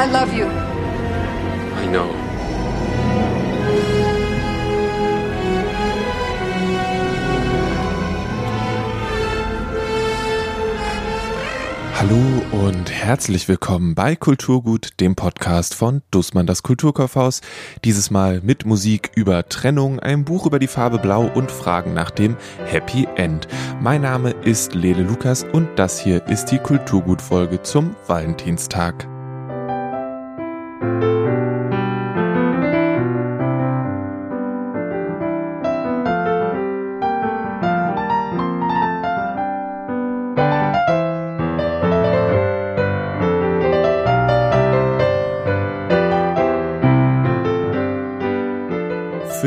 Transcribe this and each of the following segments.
I love you. I know. Hallo und herzlich willkommen bei Kulturgut, dem Podcast von Dussmann das Kulturkaufhaus. Dieses Mal mit Musik über Trennung, einem Buch über die Farbe Blau und Fragen nach dem Happy End. Mein Name ist Lele Lukas und das hier ist die Kulturgut-Folge zum Valentinstag. Für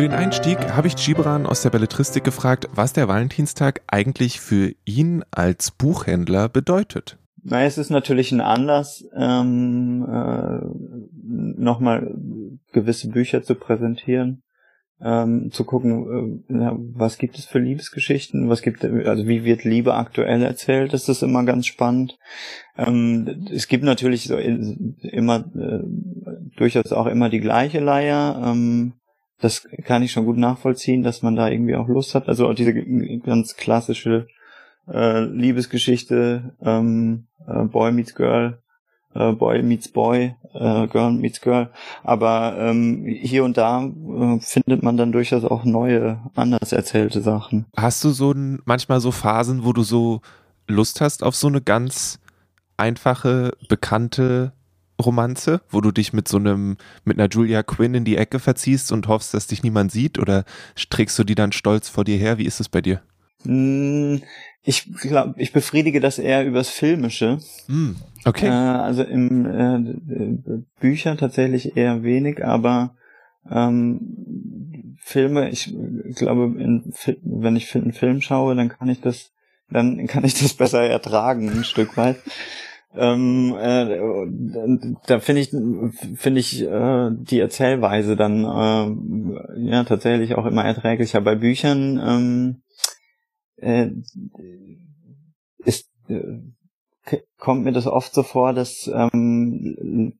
den Einstieg habe ich Gibran aus der Belletristik gefragt, was der Valentinstag eigentlich für ihn als Buchhändler bedeutet. Na, es ist natürlich ein Anlass, ähm, äh, nochmal gewisse Bücher zu präsentieren, ähm, zu gucken, äh, was gibt es für Liebesgeschichten, was gibt, also wie wird Liebe aktuell erzählt, das ist immer ganz spannend. Ähm, es gibt natürlich so immer äh, durchaus auch immer die gleiche Leier. Ähm, das kann ich schon gut nachvollziehen, dass man da irgendwie auch Lust hat. Also auch diese ganz klassische äh, Liebesgeschichte, ähm, äh, Boy meets Girl, äh, Boy meets Boy, äh, Girl meets Girl. Aber ähm, hier und da äh, findet man dann durchaus auch neue, anders erzählte Sachen. Hast du so ein, manchmal so Phasen, wo du so Lust hast auf so eine ganz einfache, bekannte Romanze, wo du dich mit so einem, mit einer Julia Quinn in die Ecke verziehst und hoffst, dass dich niemand sieht oder trägst du die dann stolz vor dir her? Wie ist es bei dir? Hm, ich glaube, ich befriedige das eher übers Filmische. Mm, okay. Äh, also im äh, Bücher tatsächlich eher wenig, aber ähm, Filme, ich glaube, in, wenn ich einen Film schaue, dann kann ich das, dann kann ich das besser ertragen, ein Stück weit. Ähm, äh, da finde ich finde ich äh, die Erzählweise dann äh, ja tatsächlich auch immer erträglicher. Bei Büchern ähm, äh, ist äh, kommt mir das oft so vor, dass ähm,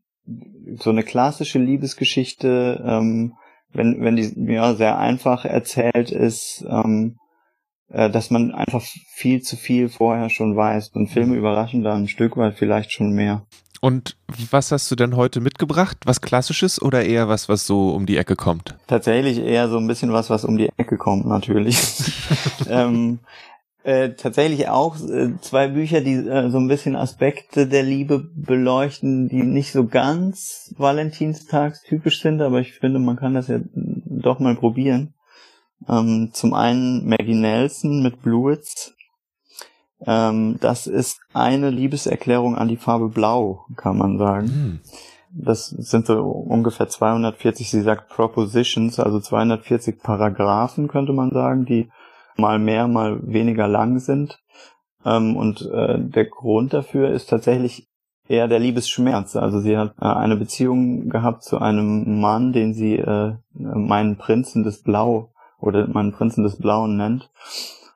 so eine klassische Liebesgeschichte, ähm, wenn wenn die ja sehr einfach erzählt ist, ähm, äh, dass man einfach viel zu viel vorher schon weiß. Und Filme überraschen da ein Stück weit vielleicht schon mehr. Und was hast du denn heute mitgebracht? Was Klassisches oder eher was, was so um die Ecke kommt? Tatsächlich eher so ein bisschen was, was um die Ecke kommt, natürlich. ähm, äh, tatsächlich auch äh, zwei Bücher, die äh, so ein bisschen Aspekte der Liebe beleuchten, die nicht so ganz Valentinstagstypisch sind, aber ich finde, man kann das ja doch mal probieren. Ähm, zum einen Maggie Nelson mit Bluets. Ähm, das ist eine Liebeserklärung an die Farbe Blau, kann man sagen. Mhm. Das sind so ungefähr 240, sie sagt Propositions, also 240 Paragraphen, könnte man sagen, die mal mehr, mal weniger lang sind. Ähm, und äh, der Grund dafür ist tatsächlich eher der Liebesschmerz. Also sie hat äh, eine Beziehung gehabt zu einem Mann, den sie äh, meinen Prinzen des Blau oder man Prinzen des Blauen nennt.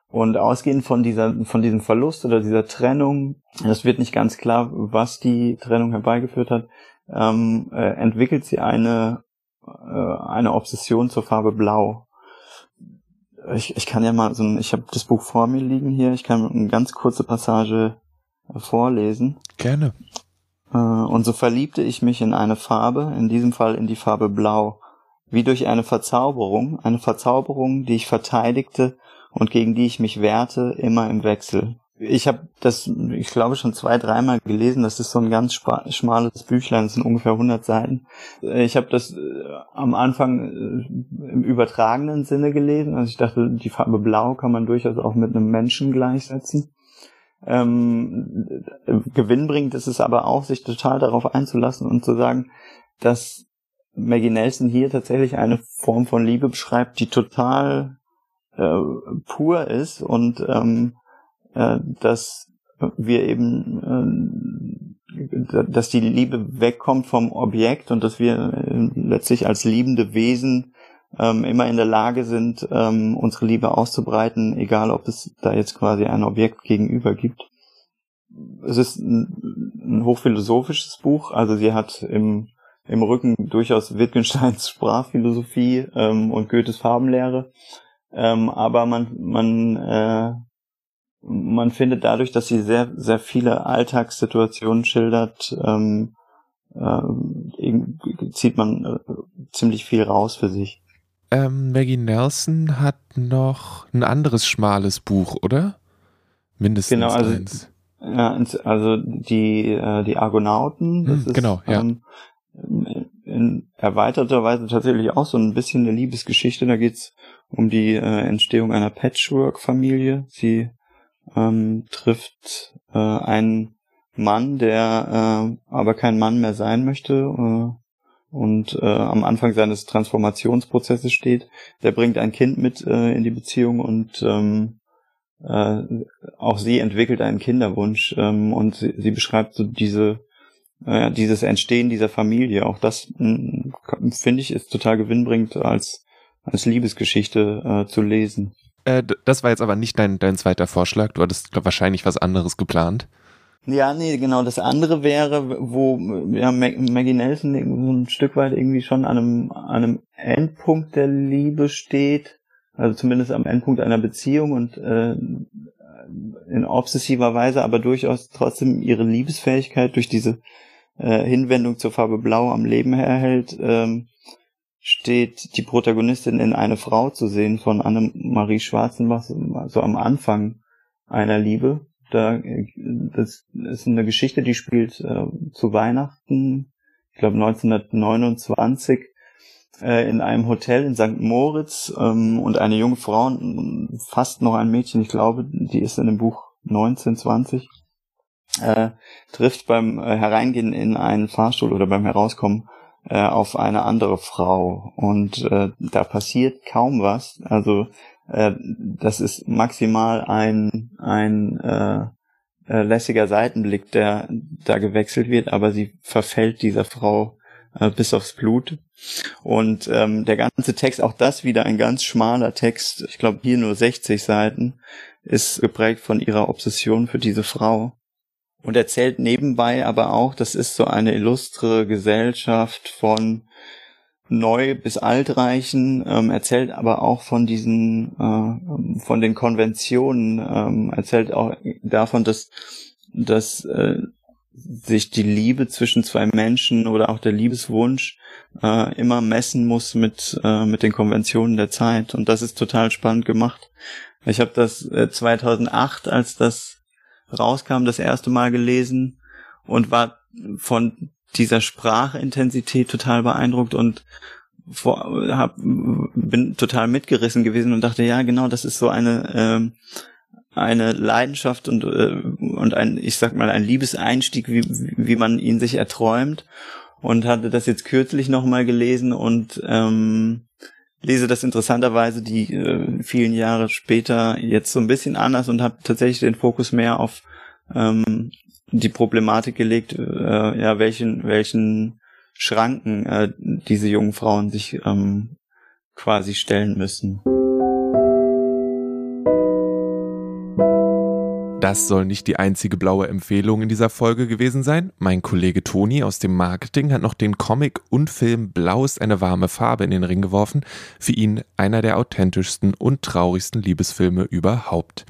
Und ausgehend von dieser, von diesem Verlust oder dieser Trennung, das wird nicht ganz klar, was die Trennung herbeigeführt hat, ähm, äh, entwickelt sie eine, äh, eine Obsession zur Farbe Blau. Ich, ich kann ja mal so ein, ich habe das Buch vor mir liegen hier, ich kann eine ganz kurze Passage vorlesen. Gerne. Äh, und so verliebte ich mich in eine Farbe, in diesem Fall in die Farbe Blau wie durch eine Verzauberung, eine Verzauberung, die ich verteidigte und gegen die ich mich wehrte, immer im Wechsel. Ich habe das, ich glaube, schon zwei, dreimal gelesen. Das ist so ein ganz schmales Büchlein, das sind ungefähr 100 Seiten. Ich habe das äh, am Anfang äh, im übertragenen Sinne gelesen. Also ich dachte, die Farbe Blau kann man durchaus auch mit einem Menschen gleichsetzen. Ähm, gewinnbringend ist es aber auch, sich total darauf einzulassen und zu sagen, dass Maggie Nelson hier tatsächlich eine Form von Liebe beschreibt, die total äh, pur ist und ähm, äh, dass wir eben, äh, dass die Liebe wegkommt vom Objekt und dass wir äh, letztlich als liebende Wesen ähm, immer in der Lage sind, ähm, unsere Liebe auszubreiten, egal ob es da jetzt quasi ein Objekt gegenüber gibt. es ist ein, ein hochphilosophisches Buch. Also sie hat im, im Rücken durchaus Wittgensteins Sprachphilosophie ähm, und Goethes Farbenlehre. Ähm, aber man, man, äh, man findet dadurch, dass sie sehr, sehr viele Alltagssituationen schildert, ähm, äh, zieht man äh, ziemlich viel raus für sich. Ähm, Maggie Nelson hat noch ein anderes schmales Buch, oder? Mindestens genau, also, eins. Ja, also die, äh, die Argonauten, das hm, ist genau, ja. ähm, in erweiterter Weise tatsächlich auch so ein bisschen eine Liebesgeschichte. Da geht's um die äh, Entstehung einer Patchwork-Familie. Sie ähm, trifft äh, einen Mann, der äh, aber kein Mann mehr sein möchte äh, und äh, am Anfang seines Transformationsprozesses steht. Der bringt ein Kind mit äh, in die Beziehung und ähm, äh, auch sie entwickelt einen Kinderwunsch ähm, und sie, sie beschreibt so diese äh, dieses Entstehen dieser Familie. Auch das mm, finde ich ist total gewinnbringend als als Liebesgeschichte äh, zu lesen. Äh, das war jetzt aber nicht dein dein zweiter Vorschlag. Du hattest glaub, wahrscheinlich was anderes geplant. Ja, nee, genau. Das andere wäre, wo ja, Maggie Nelson so ein Stück weit irgendwie schon an einem, an einem Endpunkt der Liebe steht also zumindest am Endpunkt einer Beziehung und äh, in obsessiver Weise, aber durchaus trotzdem ihre Liebesfähigkeit durch diese äh, Hinwendung zur Farbe Blau am Leben erhält, ähm, steht die Protagonistin in eine Frau zu sehen von Annemarie Schwarzenbach, so am Anfang einer Liebe. Da, das ist eine Geschichte, die spielt äh, zu Weihnachten, ich glaube 1929 äh, in einem Hotel in St. Moritz ähm, und eine junge Frau, fast noch ein Mädchen, ich glaube, die ist in dem Buch 19, 20, äh, trifft beim äh, Hereingehen in einen Fahrstuhl oder beim Herauskommen äh, auf eine andere Frau und äh, da passiert kaum was. Also äh, das ist maximal ein ein äh, äh, lässiger Seitenblick, der da gewechselt wird, aber sie verfällt dieser Frau äh, bis aufs Blut. Und ähm, der ganze Text, auch das wieder ein ganz schmaler Text, ich glaube hier nur 60 Seiten, ist geprägt von ihrer Obsession für diese Frau. Und erzählt nebenbei aber auch, das ist so eine illustre Gesellschaft von neu bis altreichen, ähm, erzählt aber auch von diesen, äh, von den Konventionen, ähm, erzählt auch davon, dass, dass äh, sich die Liebe zwischen zwei Menschen oder auch der Liebeswunsch äh, immer messen muss mit äh, mit den Konventionen der Zeit und das ist total spannend gemacht. Ich habe das äh, 2008, als das rauskam, das erste Mal gelesen und war von dieser Sprachintensität total beeindruckt und vor, hab, bin total mitgerissen gewesen und dachte, ja, genau, das ist so eine ähm, eine Leidenschaft und, äh, und ein, ich sag mal, ein Liebeseinstieg, wie, wie man ihn sich erträumt. Und hatte das jetzt kürzlich nochmal gelesen und ähm, lese das interessanterweise die äh, vielen Jahre später jetzt so ein bisschen anders und habe tatsächlich den Fokus mehr auf ähm, die Problematik gelegt, äh, ja, welchen, welchen Schranken äh, diese jungen Frauen sich ähm, quasi stellen müssen. Das soll nicht die einzige blaue Empfehlung in dieser Folge gewesen sein. Mein Kollege Toni aus dem Marketing hat noch den Comic und Film Blau ist eine warme Farbe in den Ring geworfen. Für ihn einer der authentischsten und traurigsten Liebesfilme überhaupt.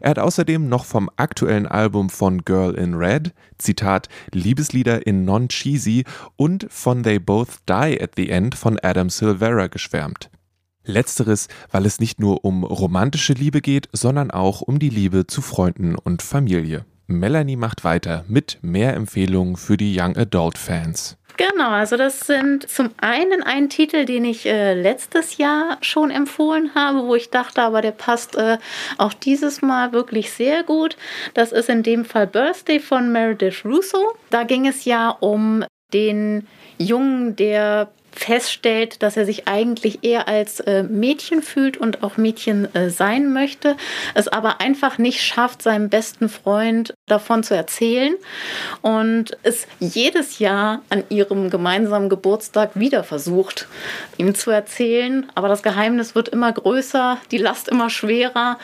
Er hat außerdem noch vom aktuellen Album von Girl in Red, Zitat, Liebeslieder in Non-Cheesy und von They Both Die at the End von Adam Silvera geschwärmt. Letzteres, weil es nicht nur um romantische Liebe geht, sondern auch um die Liebe zu Freunden und Familie. Melanie macht weiter mit mehr Empfehlungen für die Young Adult Fans. Genau, also das sind zum einen ein Titel, den ich äh, letztes Jahr schon empfohlen habe, wo ich dachte, aber der passt äh, auch dieses Mal wirklich sehr gut. Das ist in dem Fall Birthday von Meredith Russo. Da ging es ja um den Jungen, der feststellt, dass er sich eigentlich eher als äh, Mädchen fühlt und auch Mädchen äh, sein möchte, es aber einfach nicht schafft, seinem besten Freund davon zu erzählen und es jedes Jahr an ihrem gemeinsamen Geburtstag wieder versucht, ihm zu erzählen. Aber das Geheimnis wird immer größer, die Last immer schwerer,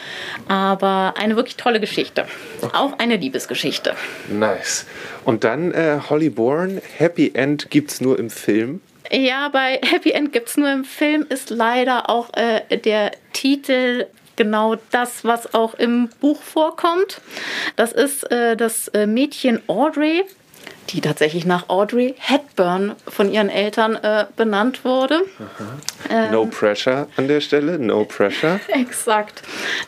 aber eine wirklich tolle Geschichte. Auch eine Liebesgeschichte. Nice. Und dann äh, Holly Bourne, Happy End gibt es nur im Film. Ja, bei Happy End gibt es nur im Film, ist leider auch äh, der Titel genau das, was auch im Buch vorkommt. Das ist äh, das äh, Mädchen Audrey, die tatsächlich nach Audrey Hepburn von ihren Eltern äh, benannt wurde. Ähm, no pressure an der Stelle, no pressure. Exakt.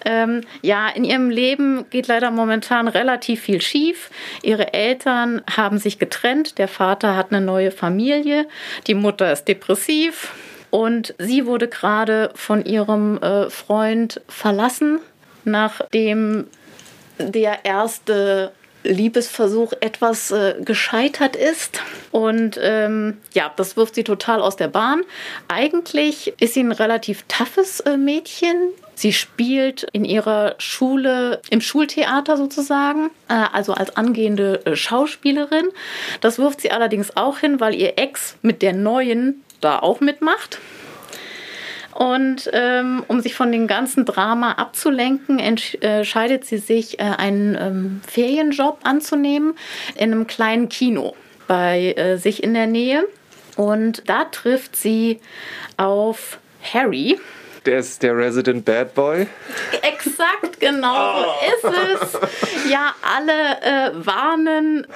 Ähm, ja, in ihrem Leben geht leider momentan relativ viel schief. Ihre Eltern haben sich getrennt, der Vater hat eine neue Familie, die Mutter ist depressiv und sie wurde gerade von ihrem äh, Freund verlassen, nachdem der erste Liebesversuch etwas äh, gescheitert ist. Und ähm, ja, das wirft sie total aus der Bahn. Eigentlich ist sie ein relativ toughes äh, Mädchen. Sie spielt in ihrer Schule, im Schultheater sozusagen, äh, also als angehende äh, Schauspielerin. Das wirft sie allerdings auch hin, weil ihr Ex mit der neuen da auch mitmacht. Und ähm, um sich von dem ganzen Drama abzulenken, entscheidet sie sich, äh, einen ähm, Ferienjob anzunehmen in einem kleinen Kino bei äh, sich in der Nähe. Und da trifft sie auf Harry, der ist der Resident Bad Boy. Exakt, genau so ist es. Ja, alle äh, warnen äh,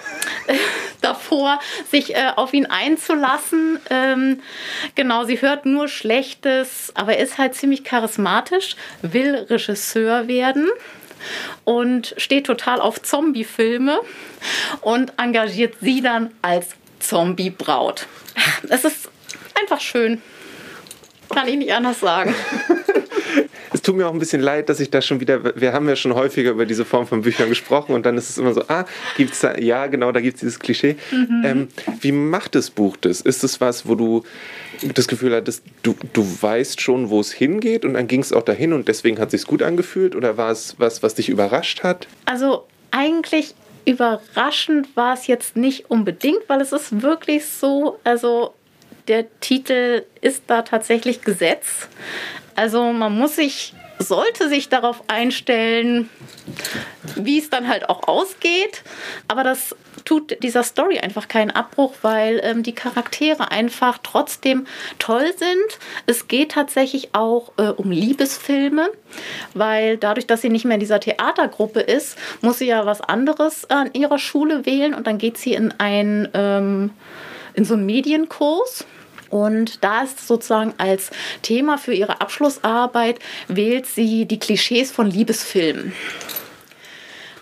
davor, sich äh, auf ihn einzulassen. Ähm, genau, sie hört nur Schlechtes, aber ist halt ziemlich charismatisch, will Regisseur werden und steht total auf Zombie-Filme und engagiert sie dann als Zombie-Braut. Es ist einfach schön. Kann ich nicht anders sagen. es tut mir auch ein bisschen leid, dass ich da schon wieder, wir haben ja schon häufiger über diese Form von Büchern gesprochen und dann ist es immer so, ah, gibt es da, ja, genau, da gibt es dieses Klischee. Mhm. Ähm, wie macht das Buch das? Ist es was, wo du das Gefühl hattest, du, du weißt schon, wo es hingeht und dann ging es auch dahin und deswegen hat es sich gut angefühlt oder war es was, was dich überrascht hat? Also eigentlich überraschend war es jetzt nicht unbedingt, weil es ist wirklich so, also der Titel ist da tatsächlich Gesetz. Also man muss sich, sollte sich darauf einstellen, wie es dann halt auch ausgeht. Aber das tut dieser Story einfach keinen Abbruch, weil ähm, die Charaktere einfach trotzdem toll sind. Es geht tatsächlich auch äh, um Liebesfilme, weil dadurch, dass sie nicht mehr in dieser Theatergruppe ist, muss sie ja was anderes an ihrer Schule wählen und dann geht sie in ein ähm, in so einen Medienkurs und da ist sozusagen als Thema für ihre Abschlussarbeit wählt sie die Klischees von Liebesfilmen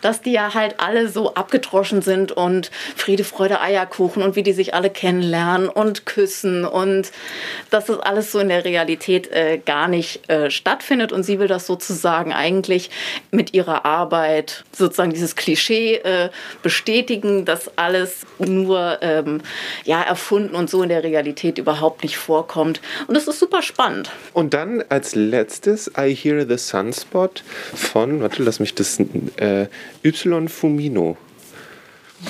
dass die ja halt alle so abgedroschen sind und Friede, Freude, Eierkuchen und wie die sich alle kennenlernen und küssen und dass das alles so in der Realität äh, gar nicht äh, stattfindet und sie will das sozusagen eigentlich mit ihrer Arbeit sozusagen dieses Klischee äh, bestätigen, dass alles nur ähm, ja erfunden und so in der Realität überhaupt nicht vorkommt und das ist super spannend. Und dann als letztes I Hear the Sunspot von, warte, lass mich das äh, Y Fumino.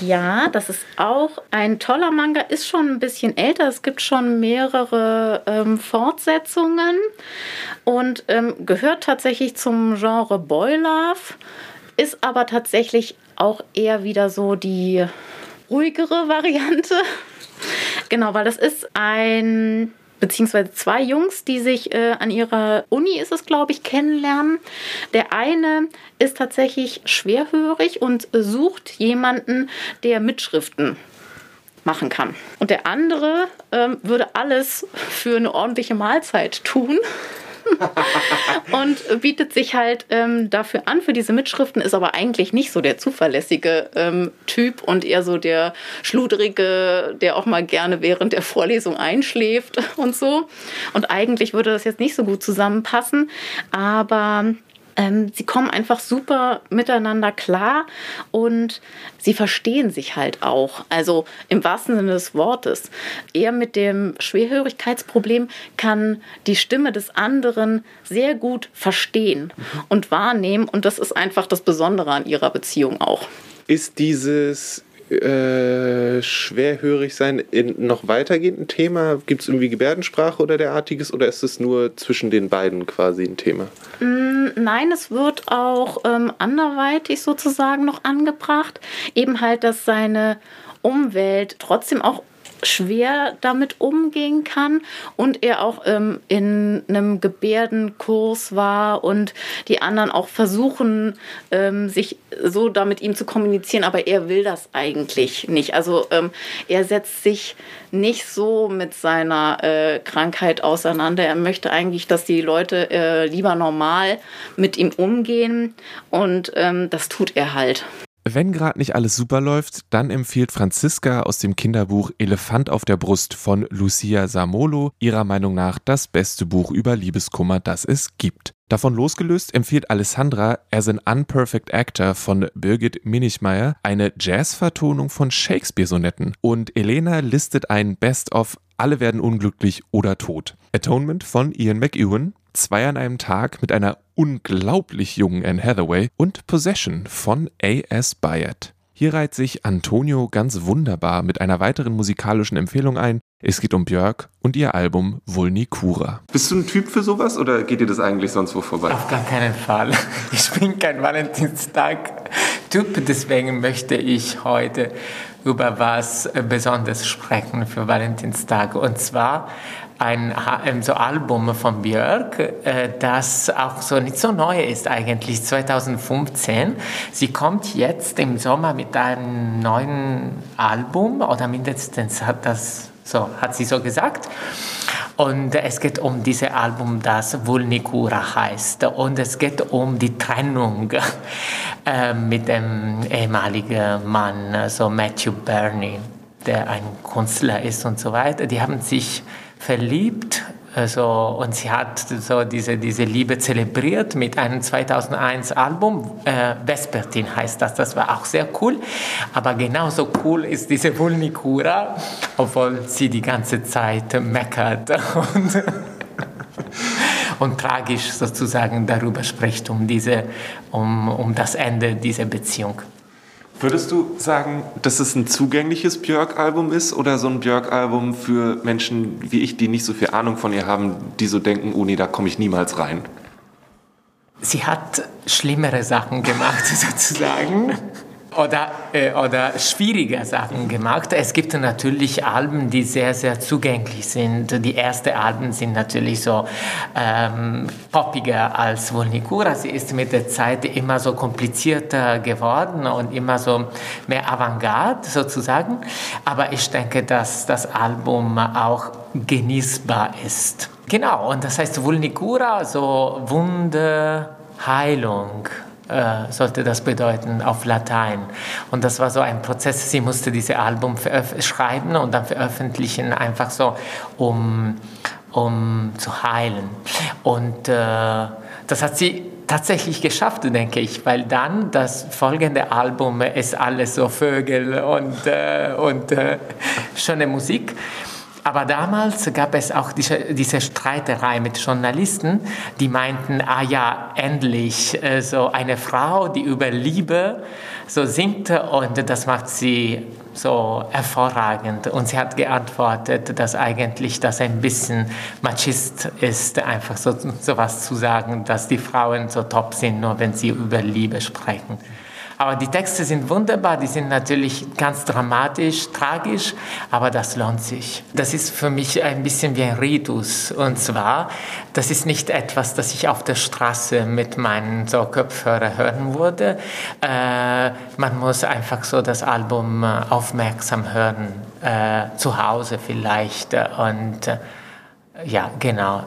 Ja, das ist auch ein toller Manga, ist schon ein bisschen älter. Es gibt schon mehrere ähm, Fortsetzungen und ähm, gehört tatsächlich zum Genre Boy Love, ist aber tatsächlich auch eher wieder so die ruhigere Variante. Genau, weil das ist ein beziehungsweise zwei Jungs, die sich äh, an ihrer Uni, ist es glaube ich, kennenlernen. Der eine ist tatsächlich schwerhörig und sucht jemanden, der Mitschriften machen kann. Und der andere ähm, würde alles für eine ordentliche Mahlzeit tun. und bietet sich halt ähm, dafür an für diese Mitschriften, ist aber eigentlich nicht so der zuverlässige ähm, Typ und eher so der schludrige, der auch mal gerne während der Vorlesung einschläft und so. Und eigentlich würde das jetzt nicht so gut zusammenpassen, aber ähm, sie kommen einfach super miteinander klar und sie verstehen sich halt auch. Also im wahrsten Sinne des Wortes. Er mit dem Schwerhörigkeitsproblem kann die Stimme des anderen sehr gut verstehen und wahrnehmen. Und das ist einfach das Besondere an ihrer Beziehung auch. Ist dieses äh, schwerhörig sein in noch weitergehend ein Thema? Gibt es irgendwie Gebärdensprache oder derartiges oder ist es nur zwischen den beiden quasi ein Thema? Mm, nein, es wird auch ähm, anderweitig sozusagen noch angebracht. Eben halt, dass seine Umwelt trotzdem auch schwer damit umgehen kann und er auch ähm, in einem Gebärdenkurs war und die anderen auch versuchen, ähm, sich so da mit ihm zu kommunizieren, aber er will das eigentlich nicht. Also ähm, er setzt sich nicht so mit seiner äh, Krankheit auseinander. Er möchte eigentlich, dass die Leute äh, lieber normal mit ihm umgehen und ähm, das tut er halt. Wenn gerade nicht alles super läuft, dann empfiehlt Franziska aus dem Kinderbuch Elefant auf der Brust von Lucia Samolo ihrer Meinung nach das beste Buch über Liebeskummer, das es gibt. Davon losgelöst empfiehlt Alessandra As an Unperfect Actor von Birgit Minichmeier eine Jazzvertonung von Shakespeare-Sonetten und Elena listet ein Best-of Alle werden unglücklich oder tot. Atonement von Ian McEwan, Zwei an einem Tag mit einer unglaublich jungen Anne Hathaway und Possession von A.S. Byatt. Hier reiht sich Antonio ganz wunderbar mit einer weiteren musikalischen Empfehlung ein. Es geht um Björk und ihr Album Vulnicura. Bist du ein Typ für sowas oder geht dir das eigentlich sonst wo vorbei? Auf gar keinen Fall. Ich bin kein Valentinstag-Typ, deswegen möchte ich heute über was Besonderes sprechen für Valentinstag. Und zwar ein, ein so Album von Björk, äh, das auch so nicht so neu ist eigentlich, 2015. Sie kommt jetzt im Sommer mit einem neuen Album oder mindestens hat das so hat sie so gesagt. Und es geht um dieses Album, das Vulnicura heißt. Und es geht um die Trennung äh, mit dem ehemaligen Mann, also Matthew Burney, der ein Künstler ist und so weiter. Die haben sich verliebt. Also, und sie hat so diese, diese Liebe zelebriert mit einem 2001 Album. Äh, Vespertin heißt das. Das war auch sehr cool. Aber genauso cool ist diese Vulnicura, obwohl sie die ganze Zeit meckert und, und tragisch sozusagen darüber spricht, um, diese, um, um das Ende dieser Beziehung. Würdest du sagen, dass es ein zugängliches Björk-Album ist oder so ein Björk-Album für Menschen wie ich, die nicht so viel Ahnung von ihr haben, die so denken, oh nee, da komme ich niemals rein? Sie hat schlimmere Sachen gemacht, sozusagen oder, äh, oder schwierige Sachen gemacht. Es gibt natürlich Alben, die sehr, sehr zugänglich sind. Die ersten Alben sind natürlich so ähm, poppiger als Vulnicura. Sie ist mit der Zeit immer so komplizierter geworden und immer so mehr Avantgarde sozusagen. Aber ich denke, dass das Album auch genießbar ist. Genau, und das heißt Vulnicura, so Wunde, Heilung äh, sollte das bedeuten auf Latein. Und das war so ein Prozess. Sie musste dieses Album schreiben und dann veröffentlichen, einfach so, um, um zu heilen. Und äh, das hat sie tatsächlich geschafft, denke ich, weil dann das folgende Album ist alles so Vögel und, äh, und äh, schöne Musik. Aber damals gab es auch diese, diese Streiterei mit Journalisten, die meinten, ah ja, endlich äh, so eine Frau, die über Liebe so singt und das macht sie so hervorragend. Und sie hat geantwortet, dass eigentlich das ein bisschen Machist ist, einfach so, so was zu sagen, dass die Frauen so top sind, nur wenn sie über Liebe sprechen. Aber die Texte sind wunderbar, die sind natürlich ganz dramatisch, tragisch, aber das lohnt sich. Das ist für mich ein bisschen wie ein Ritus. Und zwar, das ist nicht etwas, das ich auf der Straße mit meinen so Kopfhörer hören würde. Äh, man muss einfach so das Album äh, aufmerksam hören, äh, zu Hause vielleicht. Und äh, ja, genau.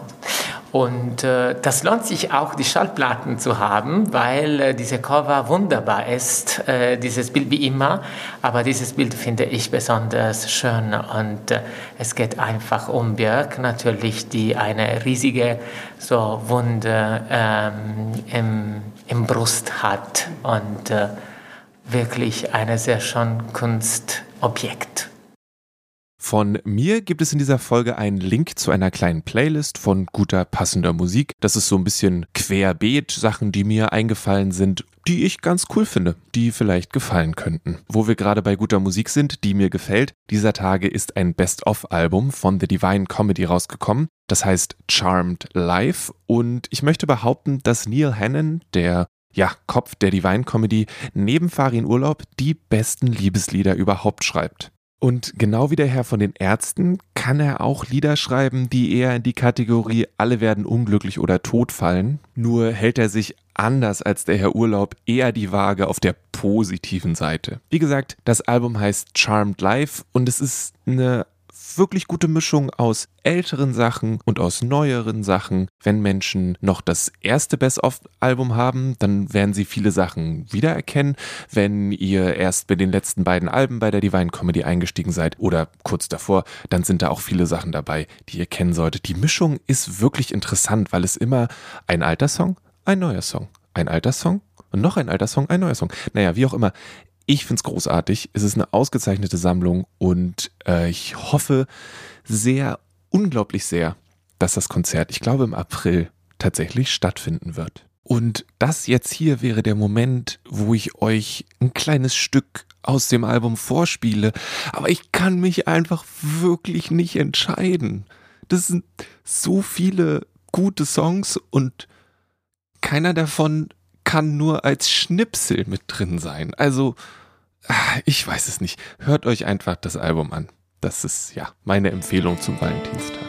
Und äh, das lohnt sich auch, die Schallplatten zu haben, weil äh, diese Cover wunderbar ist, äh, dieses Bild wie immer. Aber dieses Bild finde ich besonders schön und äh, es geht einfach um Björk natürlich, die eine riesige so Wunde ähm, im, im Brust hat und äh, wirklich eine sehr schöne Kunstobjekt. Von mir gibt es in dieser Folge einen Link zu einer kleinen Playlist von guter, passender Musik. Das ist so ein bisschen querbeet, Sachen, die mir eingefallen sind, die ich ganz cool finde, die vielleicht gefallen könnten. Wo wir gerade bei guter Musik sind, die mir gefällt, dieser Tage ist ein Best-of-Album von The Divine Comedy rausgekommen. Das heißt Charmed Live und ich möchte behaupten, dass Neil Hannon, der ja, Kopf der Divine Comedy, neben Farin Urlaub die besten Liebeslieder überhaupt schreibt. Und genau wie der Herr von den Ärzten kann er auch Lieder schreiben, die eher in die Kategorie alle werden unglücklich oder tot fallen. Nur hält er sich anders als der Herr Urlaub eher die Waage auf der positiven Seite. Wie gesagt, das Album heißt Charmed Life und es ist eine wirklich gute Mischung aus älteren Sachen und aus neueren Sachen. Wenn Menschen noch das erste Best-of-Album haben, dann werden sie viele Sachen wiedererkennen. Wenn ihr erst bei den letzten beiden Alben bei der Divine Comedy eingestiegen seid oder kurz davor, dann sind da auch viele Sachen dabei, die ihr kennen solltet. Die Mischung ist wirklich interessant, weil es immer ein alter Song, ein neuer Song, ein alter Song und noch ein alter Song, ein neuer Song. Naja, wie auch immer. Ich finde es großartig. Es ist eine ausgezeichnete Sammlung und äh, ich hoffe sehr, unglaublich sehr, dass das Konzert, ich glaube im April, tatsächlich stattfinden wird. Und das jetzt hier wäre der Moment, wo ich euch ein kleines Stück aus dem Album vorspiele. Aber ich kann mich einfach wirklich nicht entscheiden. Das sind so viele gute Songs und keiner davon kann nur als Schnipsel mit drin sein. Also, ich weiß es nicht. Hört euch einfach das Album an. Das ist ja meine Empfehlung zum Valentinstag.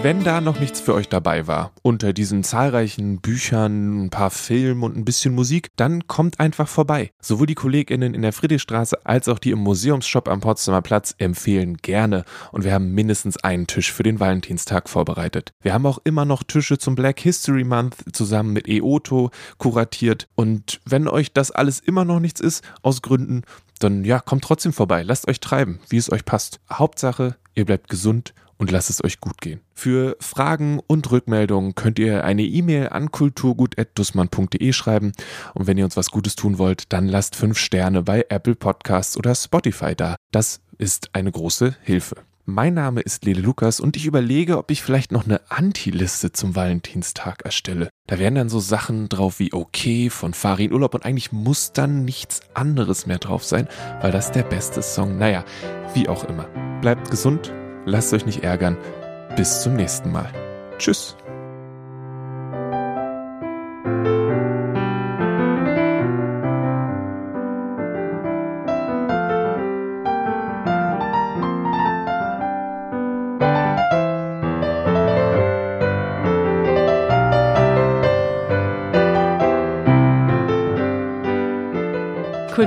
Wenn da noch nichts für euch dabei war, unter diesen zahlreichen Büchern, ein paar Filmen und ein bisschen Musik, dann kommt einfach vorbei. Sowohl die KollegInnen in der Friedrichstraße als auch die im Museumsshop am Potsdamer Platz empfehlen gerne. Und wir haben mindestens einen Tisch für den Valentinstag vorbereitet. Wir haben auch immer noch Tische zum Black History Month zusammen mit EOTO kuratiert. Und wenn euch das alles immer noch nichts ist, aus Gründen, dann ja, kommt trotzdem vorbei. Lasst euch treiben, wie es euch passt. Hauptsache, ihr bleibt gesund und lasst es euch gut gehen. Für Fragen und Rückmeldungen könnt ihr eine E-Mail an kulturgut.dussmann.de schreiben und wenn ihr uns was Gutes tun wollt, dann lasst fünf Sterne bei Apple Podcasts oder Spotify da. Das ist eine große Hilfe. Mein Name ist Lele Lukas und ich überlege, ob ich vielleicht noch eine Anti-Liste zum Valentinstag erstelle. Da wären dann so Sachen drauf wie okay von Farin Urlaub und eigentlich muss dann nichts anderes mehr drauf sein, weil das der beste Song. Naja, wie auch immer. Bleibt gesund, lasst euch nicht ärgern. Bis zum nächsten Mal. Tschüss.